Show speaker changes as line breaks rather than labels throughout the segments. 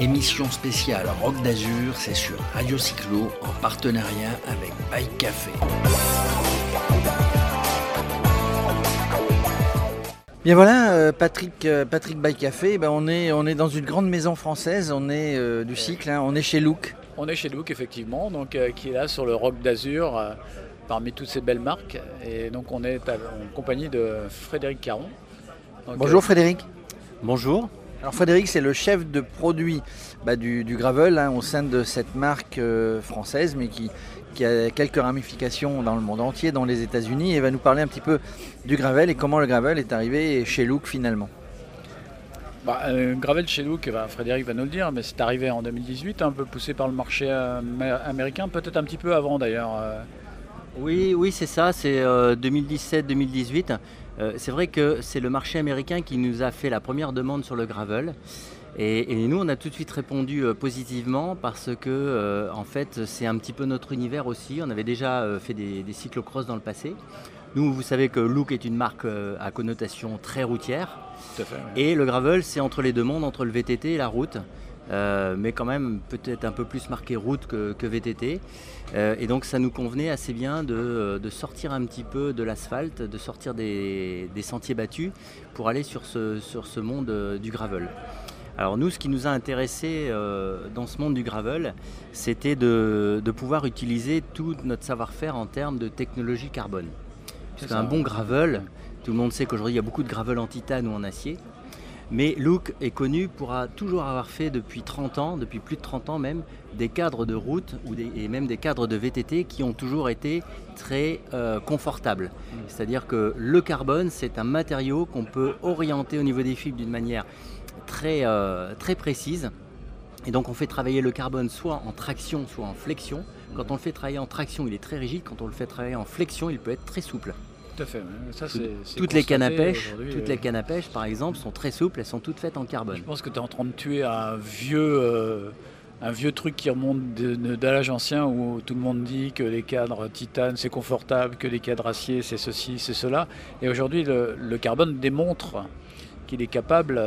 Émission spéciale Rock d'Azur, c'est sur Radio Cyclo en partenariat avec Bike Café. Bien voilà, euh, Patrick, euh, Patrick Bike Café, ben on, est, on est dans une grande maison française, on est euh, du cycle, hein, on est chez Look.
On est chez Look effectivement, donc, qui est là sur le Rock d'Azur parmi toutes ces belles marques. Et donc on est en compagnie de Frédéric Caron.
Bonjour Frédéric.
Bonjour.
Alors Frédéric, c'est le chef de produit bah, du, gravel hein, au sein de cette marque euh, française, mais qui, a quelques ramifications dans le monde entier, dans les États-Unis, et va nous parler un petit peu du gravel et comment le gravel est arrivé chez Look finalement.
Bah, euh, gravel chez Look, bah, Frédéric va nous le dire, mais c'est arrivé en 2018, un peu poussé par le marché euh, américain, peut-être un petit peu avant d'ailleurs.
Oui, oui, c'est ça, c'est 2017-2018. Euh, c'est vrai que c'est le marché américain qui nous a fait la première demande sur le gravel. Et, nous, on a tout de suite répondu euh, positivement parce que, euh, en fait, c'est un petit peu notre univers aussi. On avait déjà fait des, cyclocross dans le passé. Nous, vous savez que Look est une marque à connotation très routière. Et le gravel, c'est entre les deux mondes, entre le VTT et la route. Euh, mais quand même peut-être un peu plus marqué route que, VTT. Euh, et donc ça nous convenait assez bien de, sortir un petit peu de l'asphalte, de sortir des, sentiers battus pour aller sur ce, sur ce monde euh, du gravel. Alors nous, ce qui nous a intéressé dans ce monde du gravel, c'était de, pouvoir utiliser tout notre savoir-faire en termes de technologie carbone. Parce qu'un bon gravel, tout le monde sait qu'aujourd'hui il y a beaucoup de gravel en titane ou en acier. Mais Luke est connu pour toujours avoir fait depuis 30 ans, depuis plus de 30 ans même, des cadres de route ou et même des cadres de VTT qui ont toujours été très euh, confortables. Mm. C'est-à-dire que le carbone, c'est un matériau qu'on peut orienter au niveau des fibres d'une manière très, euh, très précise. Et donc on fait travailler le carbone soit en traction, soit en flexion. Quand on le fait travailler en traction, il est très rigide. Quand on le fait travailler en flexion, il peut être très souple
fait.
toutes, les cannes à pêche, toutes les cannes à pêche, par exemple, sont très souples, elles sont toutes faites en carbone.
Je pense que tu es en train de tuer un vieux, euh, un vieux truc qui remonte d'âge ancien où tout le monde dit que les cadres titane c'est confortable, que les cadres acier c'est ceci, c'est cela. Et aujourd'hui, le, carbone démontre qu'il est capable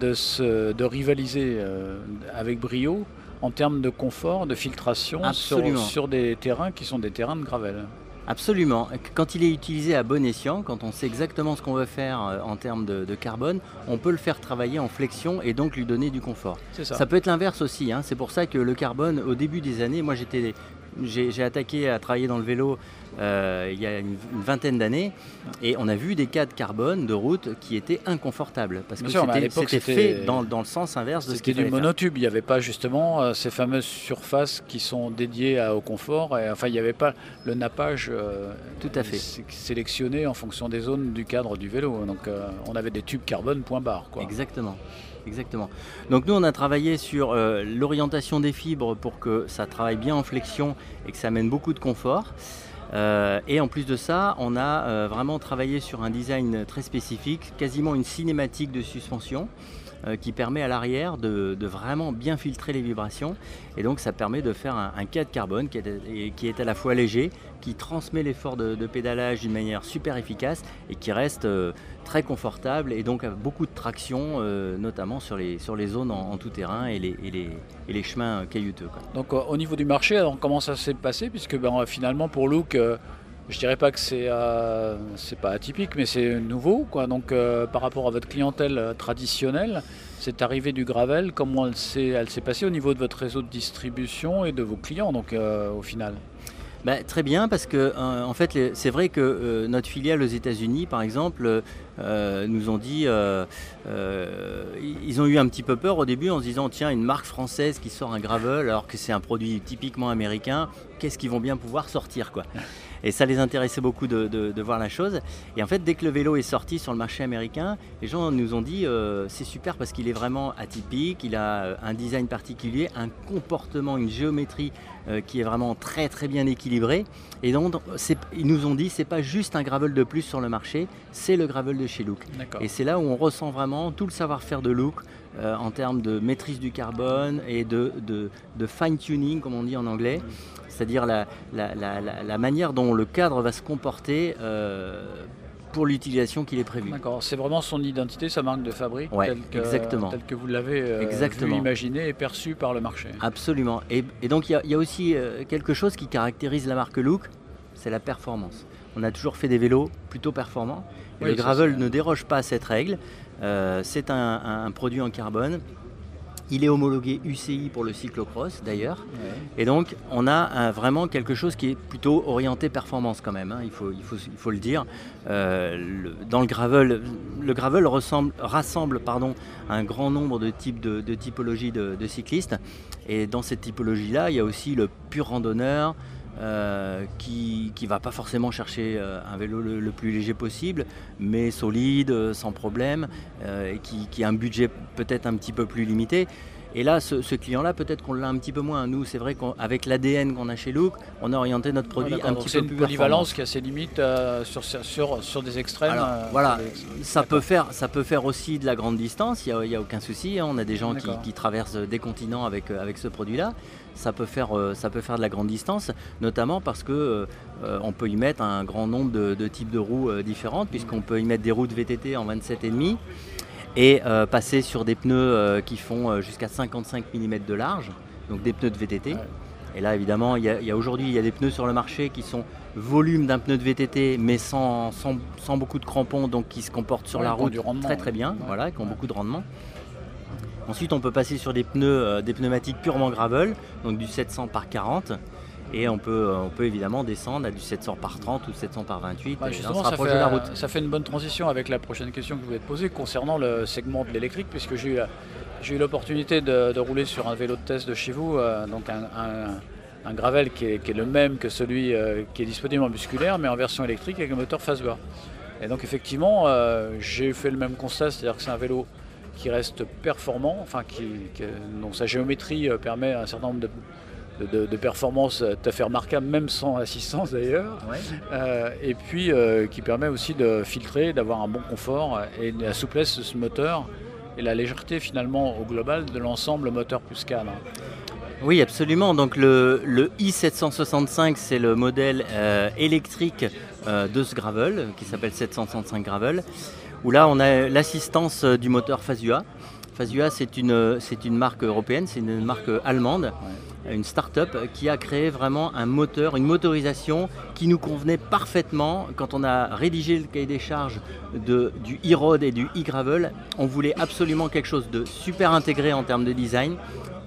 de, se, de rivaliser euh, avec brio en termes de confort, de filtration sur, sur, des terrains qui sont des terrains de gravel.
Absolument. Quand il est utilisé à bon escient, quand on sait exactement ce qu'on veut faire euh, en termes de, carbone, on peut le faire travailler en flexion et donc lui donner du confort. Ça. peut être l'inverse aussi. Hein. C'est pour ça que le carbone, au début des années, moi j'étais j'ai attaqué à travailler dans le vélo euh, il y a une, vingtaine d'années et on a vu des cas de carbone de route qui étaient inconfortables parce que c'était fait dans, dans, le sens inverse de ce
qui du monotube. Il n'y avait pas justement euh, ces fameuses surfaces qui sont dédiées au confort. Et, enfin, il n'y avait pas le nappage euh,
Tout à fait.
sélectionné en fonction des zones du cadre du vélo. Donc, on avait des tubes carbone point barre. Quoi.
Exactement. Exactement. Donc nous, on a travaillé sur euh, l'orientation des fibres pour que ça travaille bien en flexion et que ça amène beaucoup de confort. Euh, et en plus de ça, on a euh, vraiment travaillé sur un design très spécifique, quasiment une cinématique de suspension. Euh, qui permet à l'arrière de, vraiment bien filtrer les vibrations. Et donc ça permet de faire un, un de carbone qui est, qui est, à la fois léger, qui transmet l'effort de, pédalage d'une manière super efficace et qui reste euh, très confortable et donc avec beaucoup de traction, euh, notamment sur les, sur les zones en, tout terrain et les, et les, et les chemins caillouteux.
Donc au niveau du marché, comment ça s'est passé? Puisque ben, finalement pour Look je dirais pas que c'est euh, c'est pas atypique, mais c'est nouveau. Quoi. Donc euh, par rapport à votre clientèle euh, traditionnelle, cette arrivée du gravel, comment elle s'est elle s'est passée au niveau de votre réseau de distribution et de vos clients donc au final?
Bah, très bien, parce que en fait, c'est vrai que notre filiale aux États-Unis, par exemple, nous ont dit, ils ont eu un petit peu peur au début en se disant, tiens, une marque française qui sort un gravel alors que c'est un produit typiquement américain, qu'est-ce qu'ils vont bien pouvoir sortir, quoi? Et ça les intéressait beaucoup de, voir la chose. Et en fait, dès que le vélo est sorti sur le marché américain, les gens nous ont dit euh, c'est super parce qu'il est vraiment atypique, il a euh, un design particulier, un comportement, une géométrie euh, qui est vraiment très très bien équilibré. Et donc, ils nous ont dit c'est pas juste un gravel de plus sur le marché, c'est le gravel de chez Look. Et c'est là où on ressent vraiment tout le savoir-faire de Look. En termes de maîtrise du carbone et de, de fine-tuning, comme on dit en anglais c'est-à-dire la, manière dont le cadre va se comporter euh, pour l'utilisation qu'il est prévu.
D'accord, c'est vraiment son identité, sa marque de fabrique,
ouais,
que,
exactement.
telle que vous l'avez euh, imaginé et perçu par le marché.
Absolument. Et, donc il y, a aussi euh, quelque chose qui caractérise la marque Look, c'est la performance. On a toujours fait des vélos plutôt performants. Le gravel ne déroge pas à cette règle. Euh, c'est un, produit en carbone il est homologué UCI pour le cyclocross d'ailleurs. Et donc on a vraiment quelque chose qui est plutôt orienté performance quand même, hein. il, faut, il, faut, il, faut, le dire. Euh, dans le gravel, le gravel ressemble, rassemble pardon, un grand nombre de types de, typologies de, cyclistes. Et dans cette typologie-là, il y a aussi le pur randonneur, euh, qui ne va pas forcément chercher euh, un vélo le, plus léger possible, mais solide, sans problème, et qui, a un budget peut-être un petit peu plus limité. Et là, ce, client-là, peut-être qu'on l'a un petit peu moins. Nous, c'est vrai qu'avec l'ADN qu'on a chez Look, on a orienté notre produit un petit peu
plus. C'est une polyvalence qui a ses limites euh, sur, sur, sur, des extrêmes.
Euh, voilà, ça peut, faire, ça peut faire aussi de la grande distance, il n'y a, aucun souci. Hein. On a des gens qui, traversent des continents avec, euh, avec ce produit-là. Ça peut, faire, ça peut faire de la grande distance, notamment parce que on peut y mettre un grand nombre de, de types de roues différentes, puisqu'on peut y mettre des roues de VTT en 27,5 et euh, passer sur des pneus euh, qui font euh, jusqu'à 55 mm de large, donc des pneus de VTT. Et là, évidemment, il y a, aujourd'hui, il y a des pneus sur le marché qui sont volume d'un pneu de VTT, mais sans, sans, beaucoup de crampons, donc qui se comportent sur la route très très bien, voilà, qui ont beaucoup de rendement. Ensuite, on peut passer sur des pneus, des pneumatiques purement gravel, donc du 700 par 40, et on peut, on peut évidemment descendre à du 700 par 30 ou 700 par 28
bah, justement, ça fait, la route. Ça fait une bonne transition avec la prochaine question que je voulais te poser concernant le segment de l'électrique, puisque j'ai eu, eu l'opportunité de, rouler sur un vélo de test de chez vous, euh, donc un, gravel qui est, le même que celui euh, qui est disponible en musculaire, mais en version électrique avec un moteur phase bas. Et donc effectivement, euh, j'ai fait le même constat, c'est-à-dire que c'est un vélo qui reste performant, enfin qui, dont sa géométrie permet un certain nombre de, de, de, performance tout à fait remarquable, même sans assistance d'ailleurs, euh, et puis euh, qui permet aussi de filtrer, d'avoir un bon confort et la souplesse de ce moteur et la légèreté finalement au global de l'ensemble moteur plus cadre.
Oui, absolument. Donc le, i765, c'est le modèle euh, électrique de ce gravel qui s'appelle 765 gravel, où là on a l'assistance du moteur Fazua. Fazua, c'est une, une marque européenne, c'est une marque allemande une start-up qui a créé vraiment un moteur, une motorisation qui nous convenait parfaitement. Quand on a rédigé le cahier des charges de, du e-road et du e-gravel, on voulait absolument quelque chose de super intégré en termes de design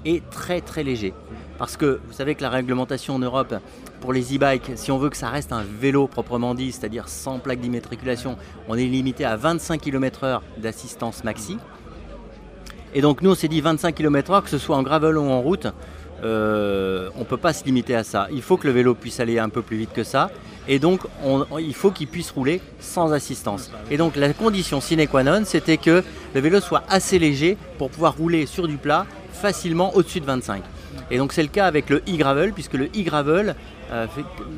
et très très léger. Parce que vous savez que la réglementation en Europe pour les e-bikes, si on veut que ça reste un vélo proprement dit, c'est-à-dire sans plaque d'immatriculation, on est limité à 25 km/h d'assistance maxi. Et donc nous on s'est dit 25 km/h, que ce soit en gravel ou en route, euh, on ne peut pas se limiter à ça. Il faut que le vélo puisse aller un peu plus vite que ça. Et donc, il faut qu'il puisse rouler sans assistance. Et donc, la condition sine qua non, c'était que le vélo soit assez léger pour pouvoir rouler sur du plat facilement au-dessus de 25. Et donc, c'est le cas avec le e-gravel, puisque le e-gravel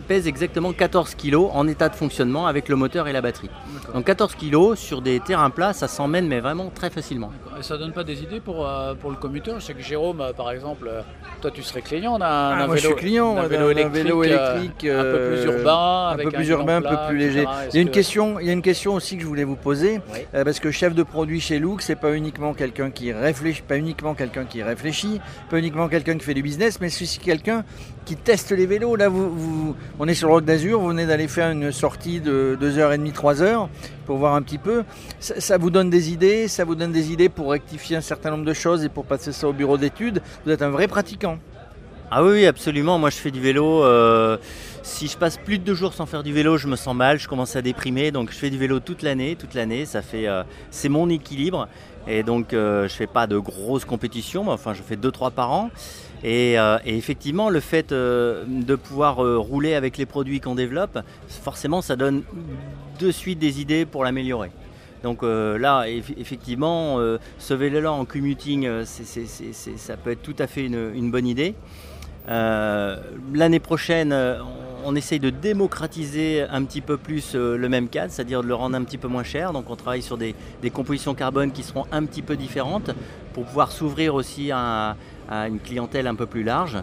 pèse exactement 14 kg en état de fonctionnement avec le moteur et la batterie. Donc 14 kg sur des terrains plats, ça s'emmène mais vraiment très facilement.
Et ça donne pas des idées pour, euh, pour le commuteur Je sais que Jérôme, euh, par exemple, toi tu serais client d'un ah,
vélo, je suis client, d'un vélo, électrique,
un peu plus urbain,
un peu plus urbain, un peu plus léger. Il y a une question, il y a une question aussi que je voulais vous poser parce que chef de produit chez Look, c'est pas uniquement quelqu'un qui réfléchit, pas uniquement quelqu'un qui réfléchit, pas uniquement quelqu'un qui fait du business, mais c'est aussi quelqu'un qui teste les vélos. Là, vous, on est sur le Roc d'Azur, vous venez d'aller faire une sortie de 2h30, 3h pour voir un petit peu. Ça, vous donne des idées, ça vous donne des idées pour rectifier un certain nombre de choses et pour passer ça au bureau d'études. Vous êtes un vrai pratiquant.
Ah oui, absolument. Moi, je fais du vélo. Euh, si je passe plus de deux jours sans faire du vélo, je me sens mal, je commence à déprimer. Donc, je fais du vélo toute l'année, toute l'année. Ça fait, euh, c'est mon équilibre. Et donc, euh, je fais pas de grosses compétitions. Mais enfin, je fais deux, trois par an. Euh, et, effectivement, le fait euh, de pouvoir euh, rouler avec les produits qu'on développe, forcément, ça donne de suite des idées pour l'améliorer. Donc là, effectivement, ce vélo-là en commuting, ça peut être tout à fait une, bonne idée. L'année prochaine, essaye de démocratiser un petit peu plus le même cadre, c'est-à-dire de le rendre un petit peu moins cher. Donc on travaille sur des, compositions carbone qui seront un petit peu différentes pour pouvoir s'ouvrir aussi à, à une clientèle un peu plus large.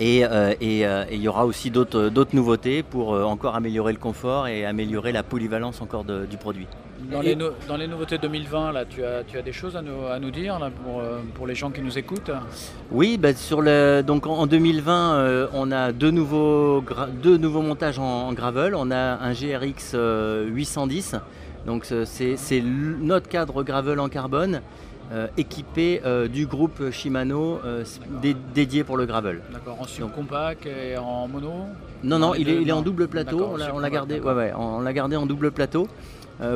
Et il y aura aussi d'autres nouveautés pour encore améliorer le confort et améliorer la polyvalence encore du produit.
Dans, les, dans les, nouveautés 2020, là, tu, as, tu as des choses à nous, à nous dire pour, pour, les gens qui nous écoutent
Oui, bah, sur le, donc en 2020, on a deux nouveaux, deux nouveaux montages en, gravel. On a un GRX 810, donc c'est notre cadre gravel en carbone euh, équipé euh, du groupe Shimano euh, dédié pour le gravel.
D'accord, en sub compact et en mono?
Non, non, il est, en double plateau, on l'a gardé, ouais, on l'a gardé en double plateau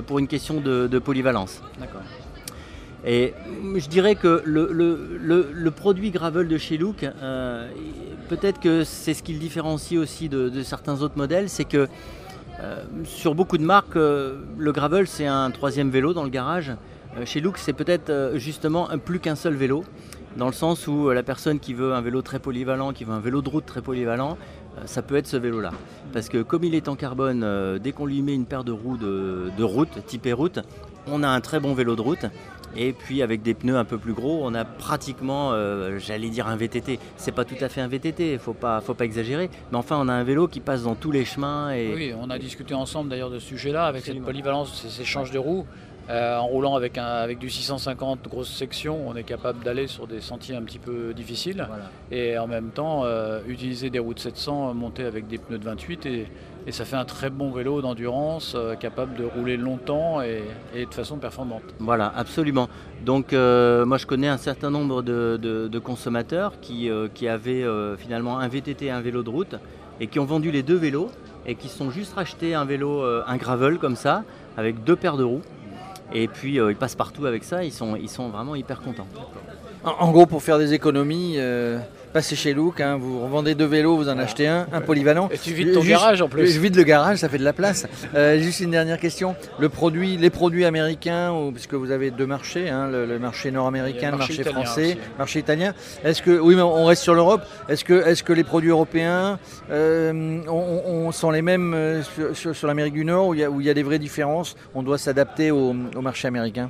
pour une question de, polyvalence. D'accord. Et je dirais que le, produit gravel de chez Look, peut-être que c'est ce qui le différencie aussi de, de certains autres modèles, c'est que sur beaucoup de marques, le gravel c'est un troisième vélo dans le garage. Euh, chez Look, c'est peut-être euh, justement plus qu'un seul vélo, dans le sens où euh, la personne qui veut un vélo très polyvalent, qui veut un vélo de route très polyvalent, ça peut être ce vélo-là. Parce que comme il est en carbone, dès qu'on lui met une paire de roues de, route, type route, on a un très bon vélo de route. Et puis avec des pneus un peu plus gros, on a pratiquement, j'allais dire un VTT. C'est pas tout à fait un VTT, il faut pas, faut pas exagérer. Mais enfin, on a un vélo qui passe dans tous les chemins. Et...
Oui, on a discuté ensemble d'ailleurs de ce sujet-là, avec cette polyvalence, ces échanges de roues. Euh, en roulant avec, un, avec du 650 grosse section, on est capable d'aller sur des sentiers un petit peu difficiles. Et en même temps, euh, utiliser des routes 700 montées avec des pneus de 28 et, ça fait un très bon vélo d'endurance, euh, capable de rouler longtemps et, de façon performante.
Voilà, absolument. Donc moi je connais un certain nombre de, consommateurs qui, qui avaient finalement un VTT et un vélo de route et qui ont vendu les deux vélos et qui sont juste rachetés un vélo, un gravel comme ça, avec deux paires de roues. Et puis euh, ils passent partout avec ça, ils sont, vraiment hyper contents.
En, gros, pour faire des économies, euh, passez chez Look, hein, vous revendez deux vélos, vous en achetez un, un polyvalent.
Et tu vides ton garage en plus.
Je vide le garage, ça fait de la place. Euh, juste une dernière question. Le produit, les produits américains, ou, puisque vous avez deux marchés, hein, le, marché nord-américain, le marché, français, le marché italien. Est-ce que, oui, mais on reste sur l'Europe. Est-ce que, les produits européens on, sont les mêmes sur, l'Amérique du Nord, où il, y a, des vraies différences On doit s'adapter au marché américain?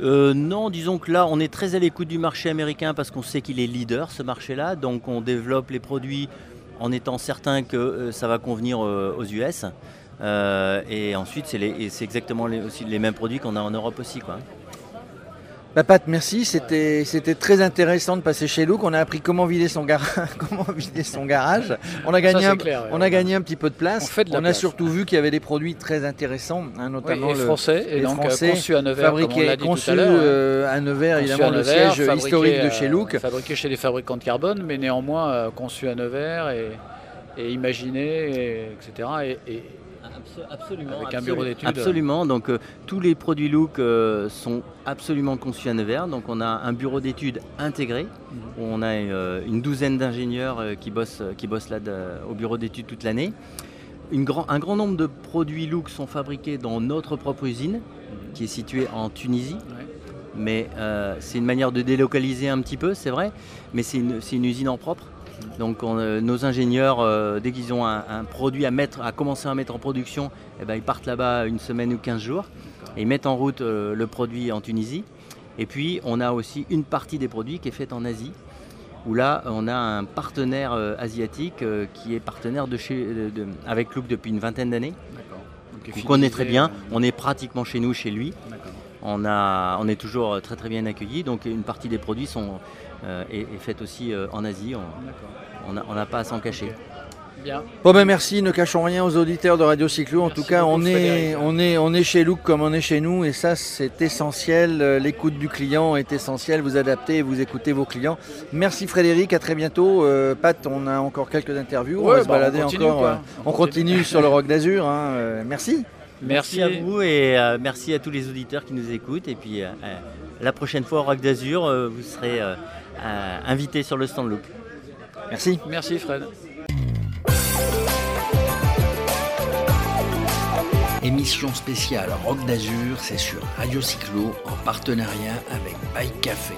Euh, non, disons que là, on est très à l'écoute du marché américain parce qu'on sait qu'il est leader, ce marché-là. Donc on développe les produits en étant certain que euh, ça va convenir euh, aux US. et ensuite, c'est exactement les, les mêmes produits qu'on a en Europe aussi.
Bah, Pat, merci. C'était, très intéressant de passer chez Look. On a appris comment vider son, comment vider son garage. On a, gagné, un, on a gagné un petit peu de place. On, a surtout vu qu'il y avait des produits très intéressants, hein, notamment
les français, et donc euh, conçus à Nevers,
fabriqués, conçus euh, à Nevers, évidemment, le siège historique de chez Look.
Fabriqué chez les fabricants de carbone, mais néanmoins euh, conçu à Nevers et, et imaginé, etc. Et,
absolument. Avec un bureau d'études. Absolument. Donc euh, tous les produits Look euh, sont absolument conçus à Nevers. Donc on a un bureau d'études intégré. Mhm. Où on a euh, une douzaine d'ingénieurs qui bossent, qui bossent là au bureau d'études toute l'année. Grand, un grand nombre de produits Look sont fabriqués dans notre propre usine, mhm. qui est située en Tunisie. Mais c'est une manière de délocaliser un petit peu, c'est vrai. Mais c'est une, une usine en propre. Donc euh, nos ingénieurs, euh, dès qu'ils ont un, produit à mettre, à commencer à mettre en production, eh ben, ils partent là-bas une semaine ou 15 jours et ils mettent en route euh, le produit en Tunisie. Et puis on a aussi une partie des produits qui est faite en Asie, où là on a un partenaire asiatique qui est partenaire de chez, avec Look depuis une vingtaine d'années. On connaît très bien, on est pratiquement chez nous, chez lui. On, a, on est toujours très très bien accueillis, donc une partie des produits sont, euh, est, faite aussi euh, en Asie. On n'a pas à s'en cacher.
Bien. Bon ben merci, ne cachons rien aux auditeurs de Radio Cyclo. En tout cas, on est, on, est, on est chez Look comme on est chez nous et ça c'est essentiel. Euh, l'écoute du client est essentielle. Vous adaptez et vous écoutez vos clients. Merci Frédéric, à très bientôt. Pat, on a encore quelques interviews. on va se bah, balader encore. On, continue sur le Rock d'Azur. Hein. Merci.
Merci. à vous et merci à tous les auditeurs qui nous écoutent. Et puis la prochaine fois au Rock d'Azur, vous serez euh, invité sur le stand Look.
Merci.
Merci Fred.
Émission spéciale Rock d'Azur, c'est sur Radio Cyclo en partenariat avec Bike Café.